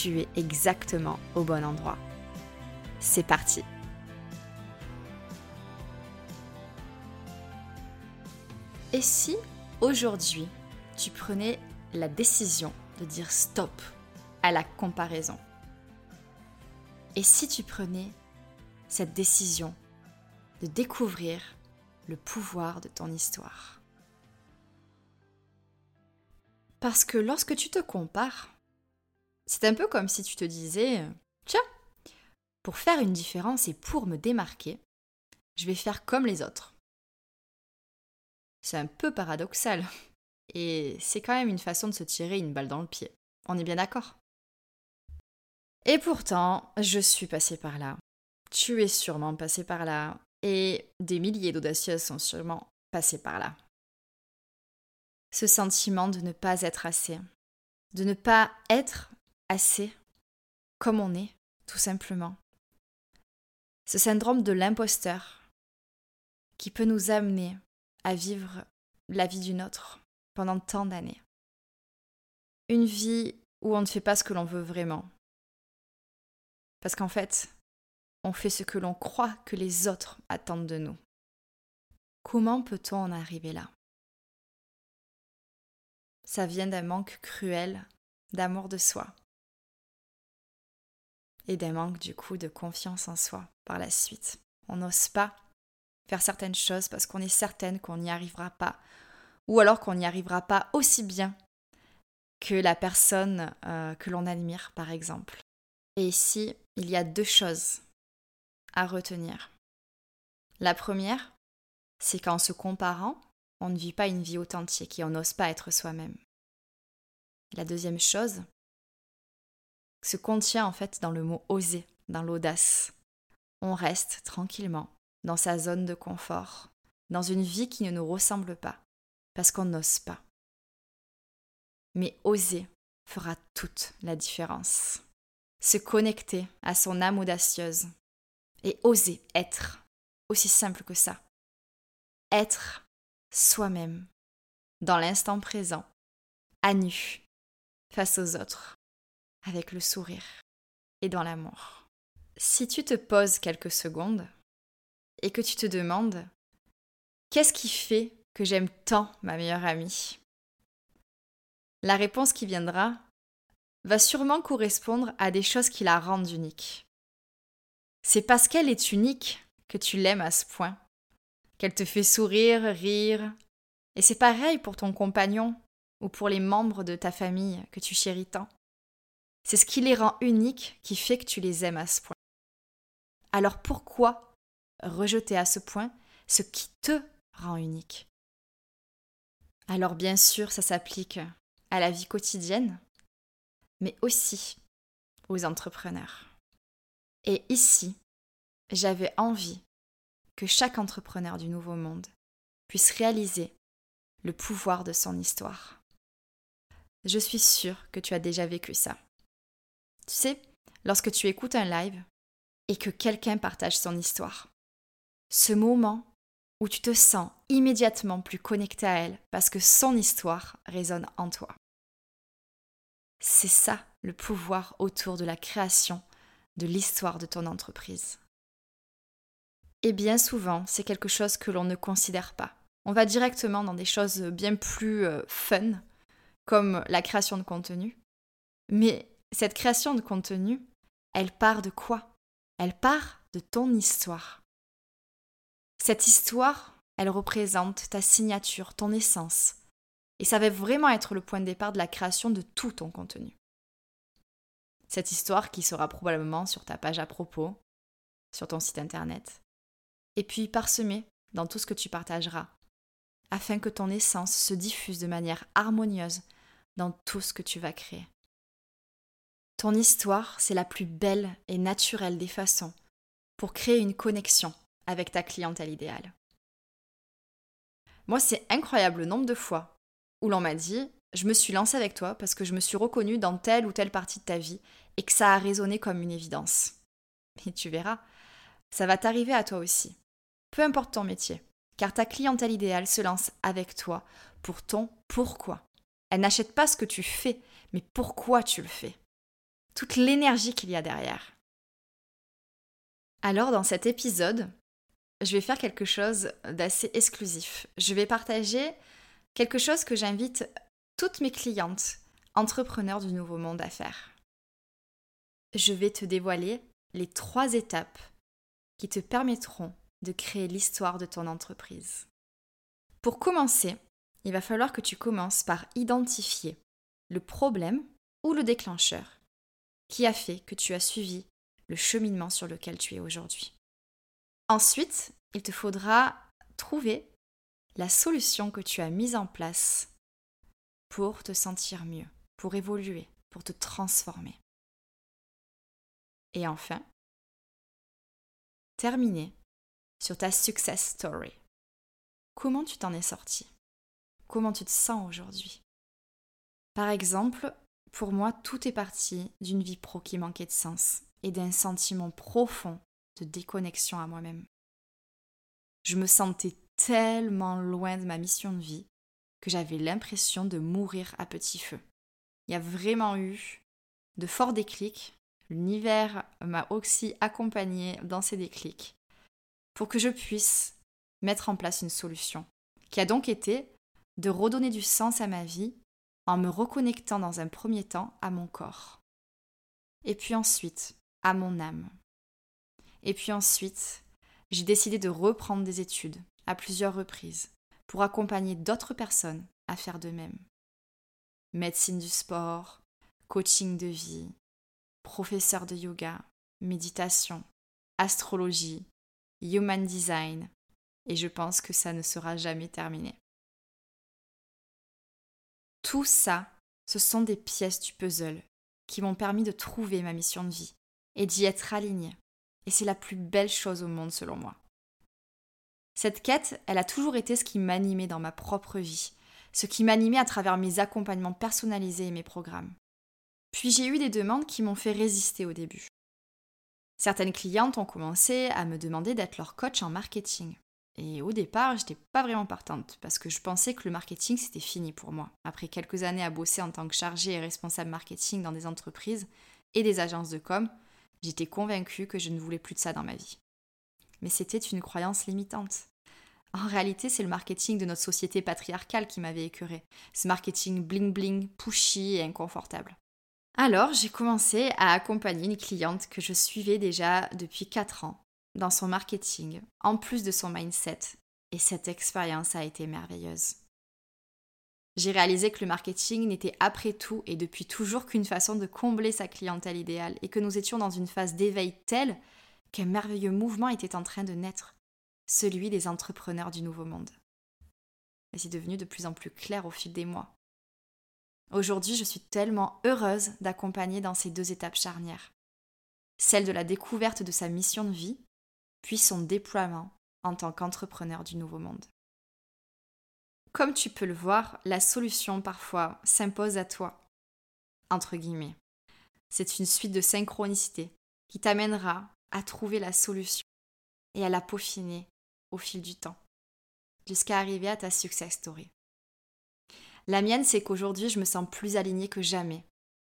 tu es exactement au bon endroit. C'est parti. Et si aujourd'hui tu prenais la décision de dire stop à la comparaison? Et si tu prenais cette décision de découvrir le pouvoir de ton histoire? Parce que lorsque tu te compares, c'est un peu comme si tu te disais, tiens, pour faire une différence et pour me démarquer, je vais faire comme les autres. C'est un peu paradoxal. Et c'est quand même une façon de se tirer une balle dans le pied. On est bien d'accord? Et pourtant, je suis passée par là. Tu es sûrement passé par là. Et des milliers d'audacieuses sont sûrement passées par là. Ce sentiment de ne pas être assez. De ne pas être assez comme on est, tout simplement. Ce syndrome de l'imposteur qui peut nous amener à vivre la vie d'une autre pendant tant d'années. Une vie où on ne fait pas ce que l'on veut vraiment. Parce qu'en fait, on fait ce que l'on croit que les autres attendent de nous. Comment peut-on en arriver là? Ça vient d'un manque cruel d'amour de soi, et d'un manque du coup de confiance en soi par la suite. On n'ose pas faire certaines choses parce qu'on est certaine qu'on n'y arrivera pas, ou alors qu'on n'y arrivera pas aussi bien que la personne euh, que l'on admire, par exemple. Et ici, il y a deux choses à retenir. La première, c'est qu'en se comparant, on ne vit pas une vie authentique et on n'ose pas être soi-même. La deuxième chose, se contient en fait dans le mot oser, dans l'audace. On reste tranquillement dans sa zone de confort, dans une vie qui ne nous ressemble pas, parce qu'on n'ose pas. Mais oser fera toute la différence. Se connecter à son âme audacieuse et oser être, aussi simple que ça. Être soi-même, dans l'instant présent, à nu, face aux autres avec le sourire et dans l'amour. Si tu te poses quelques secondes et que tu te demandes qu'est-ce qui fait que j'aime tant ma meilleure amie? La réponse qui viendra va sûrement correspondre à des choses qui la rendent unique. C'est parce qu'elle est unique que tu l'aimes à ce point, qu'elle te fait sourire, rire. Et c'est pareil pour ton compagnon ou pour les membres de ta famille que tu chéris tant. C'est ce qui les rend uniques qui fait que tu les aimes à ce point. Alors pourquoi rejeter à ce point ce qui te rend unique? Alors bien sûr, ça s'applique à la vie quotidienne, mais aussi aux entrepreneurs. Et ici, j'avais envie que chaque entrepreneur du Nouveau Monde puisse réaliser le pouvoir de son histoire. Je suis sûre que tu as déjà vécu ça. Tu sais, lorsque tu écoutes un live et que quelqu'un partage son histoire. Ce moment où tu te sens immédiatement plus connecté à elle parce que son histoire résonne en toi. C'est ça le pouvoir autour de la création de l'histoire de ton entreprise. Et bien souvent, c'est quelque chose que l'on ne considère pas. On va directement dans des choses bien plus euh, fun, comme la création de contenu. Mais cette création de contenu, elle part de quoi? Elle part de ton histoire. Cette histoire, elle représente ta signature, ton essence. Et ça va vraiment être le point de départ de la création de tout ton contenu. Cette histoire qui sera probablement sur ta page à propos, sur ton site internet, et puis parsemée dans tout ce que tu partageras, afin que ton essence se diffuse de manière harmonieuse dans tout ce que tu vas créer. Ton histoire, c'est la plus belle et naturelle des façons pour créer une connexion avec ta clientèle idéale. Moi, c'est incroyable le nombre de fois où l'on m'a dit je me suis lancée avec toi parce que je me suis reconnue dans telle ou telle partie de ta vie et que ça a résonné comme une évidence. Mais tu verras, ça va t'arriver à toi aussi. Peu importe ton métier, car ta clientèle idéale se lance avec toi pour ton pourquoi. Elle n'achète pas ce que tu fais, mais pourquoi tu le fais. Toute l'énergie qu'il y a derrière. Alors dans cet épisode, je vais faire quelque chose d'assez exclusif. Je vais partager quelque chose que j'invite toutes mes clientes entrepreneurs du nouveau monde à faire. Je vais te dévoiler les trois étapes qui te permettront de créer l'histoire de ton entreprise. Pour commencer, il va falloir que tu commences par identifier le problème ou le déclencheur qui a fait que tu as suivi le cheminement sur lequel tu es aujourd'hui. Ensuite, il te faudra trouver la solution que tu as mise en place pour te sentir mieux, pour évoluer, pour te transformer. Et enfin, terminer sur ta success story. Comment tu t'en es sorti Comment tu te sens aujourd'hui? Par exemple, pour moi, tout est parti d'une vie pro qui manquait de sens et d'un sentiment profond de déconnexion à moi-même. Je me sentais tellement loin de ma mission de vie que j'avais l'impression de mourir à petit feu. Il y a vraiment eu de forts déclics. L'univers m'a aussi accompagné dans ces déclics pour que je puisse mettre en place une solution, qui a donc été de redonner du sens à ma vie en me reconnectant dans un premier temps à mon corps, et puis ensuite à mon âme. Et puis ensuite, j'ai décidé de reprendre des études à plusieurs reprises pour accompagner d'autres personnes à faire de même. Médecine du sport, coaching de vie, professeur de yoga, méditation, astrologie, Human Design, et je pense que ça ne sera jamais terminé. Tout ça, ce sont des pièces du puzzle qui m'ont permis de trouver ma mission de vie et d'y être alignée. Et c'est la plus belle chose au monde selon moi. Cette quête, elle a toujours été ce qui m'animait dans ma propre vie, ce qui m'animait à travers mes accompagnements personnalisés et mes programmes. Puis j'ai eu des demandes qui m'ont fait résister au début. Certaines clientes ont commencé à me demander d'être leur coach en marketing. Et au départ, j'étais pas vraiment partante parce que je pensais que le marketing c'était fini pour moi. Après quelques années à bosser en tant que chargée et responsable marketing dans des entreprises et des agences de com, j'étais convaincue que je ne voulais plus de ça dans ma vie. Mais c'était une croyance limitante. En réalité, c'est le marketing de notre société patriarcale qui m'avait écœurée. Ce marketing bling bling, pushy et inconfortable. Alors, j'ai commencé à accompagner une cliente que je suivais déjà depuis 4 ans dans son marketing, en plus de son mindset, et cette expérience a été merveilleuse. J'ai réalisé que le marketing n'était après tout et depuis toujours qu'une façon de combler sa clientèle idéale et que nous étions dans une phase d'éveil telle qu'un merveilleux mouvement était en train de naître, celui des entrepreneurs du nouveau monde. Et c'est devenu de plus en plus clair au fil des mois. Aujourd'hui, je suis tellement heureuse d'accompagner dans ces deux étapes charnières. Celle de la découverte de sa mission de vie, puis son déploiement en tant qu'entrepreneur du nouveau monde. Comme tu peux le voir, la solution parfois s'impose à toi. C'est une suite de synchronicités qui t'amènera à trouver la solution et à la peaufiner au fil du temps, jusqu'à arriver à ta success story. La mienne, c'est qu'aujourd'hui, je me sens plus alignée que jamais,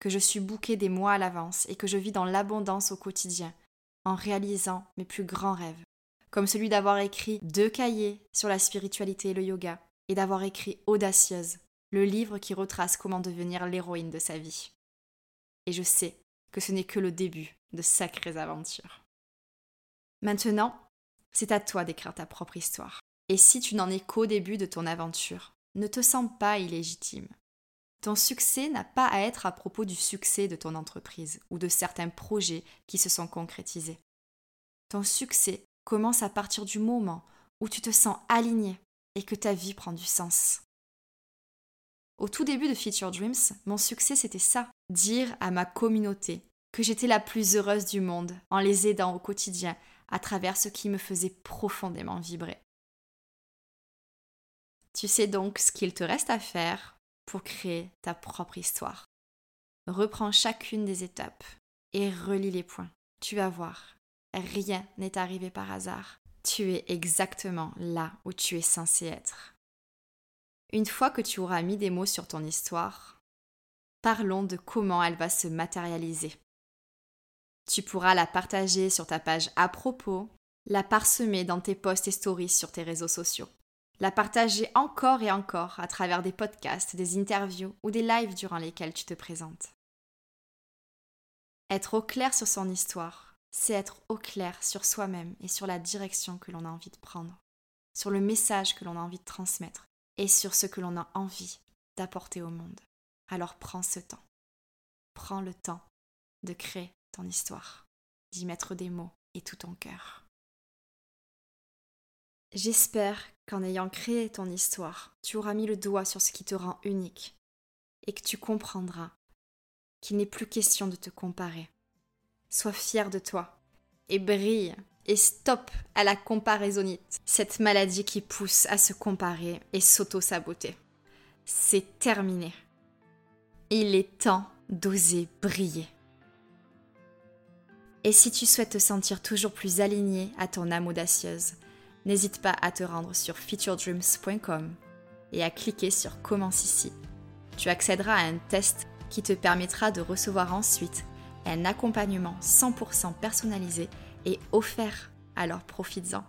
que je suis bouquée des mois à l'avance et que je vis dans l'abondance au quotidien, en réalisant mes plus grands rêves, comme celui d'avoir écrit deux cahiers sur la spiritualité et le yoga, et d'avoir écrit Audacieuse, le livre qui retrace comment devenir l'héroïne de sa vie. Et je sais que ce n'est que le début de sacrées aventures. Maintenant, c'est à toi d'écrire ta propre histoire. Et si tu n'en es qu'au début de ton aventure, ne te sens pas illégitime. Ton succès n'a pas à être à propos du succès de ton entreprise ou de certains projets qui se sont concrétisés. Ton succès commence à partir du moment où tu te sens aligné et que ta vie prend du sens. Au tout début de Future Dreams, mon succès c'était ça, dire à ma communauté que j'étais la plus heureuse du monde en les aidant au quotidien à travers ce qui me faisait profondément vibrer. Tu sais donc ce qu'il te reste à faire pour créer ta propre histoire. Reprends chacune des étapes et relis les points. Tu vas voir, rien n'est arrivé par hasard. Tu es exactement là où tu es censé être. Une fois que tu auras mis des mots sur ton histoire, parlons de comment elle va se matérialiser. Tu pourras la partager sur ta page à propos, la parsemer dans tes posts et stories sur tes réseaux sociaux, la partager encore et encore à travers des podcasts, des interviews ou des lives durant lesquels tu te présentes. Être au clair sur son histoire, c'est être au clair sur soi-même et sur la direction que l'on a envie de prendre, sur le message que l'on a envie de transmettre et sur ce que l'on a envie d'apporter au monde. Alors prends ce temps. Prends le temps de créer ton histoire, d'y mettre des mots et tout ton cœur. J'espère qu'en ayant créé ton histoire, tu auras mis le doigt sur ce qui te rend unique et que tu comprendras qu'il n'est plus question de te comparer. Sois fier de toi et brille et stop à la comparaisonnite, cette maladie qui pousse à se comparer et s'auto-saboter. C'est terminé. Il est temps d'oser briller. Et si tu souhaites te sentir toujours plus aligné à ton âme audacieuse, n'hésite pas à te rendre sur featuredreams.com et à cliquer sur Commence ici. Tu accéderas à un test qui te permettra de recevoir ensuite un accompagnement 100% personnalisé et offert, alors profites-en.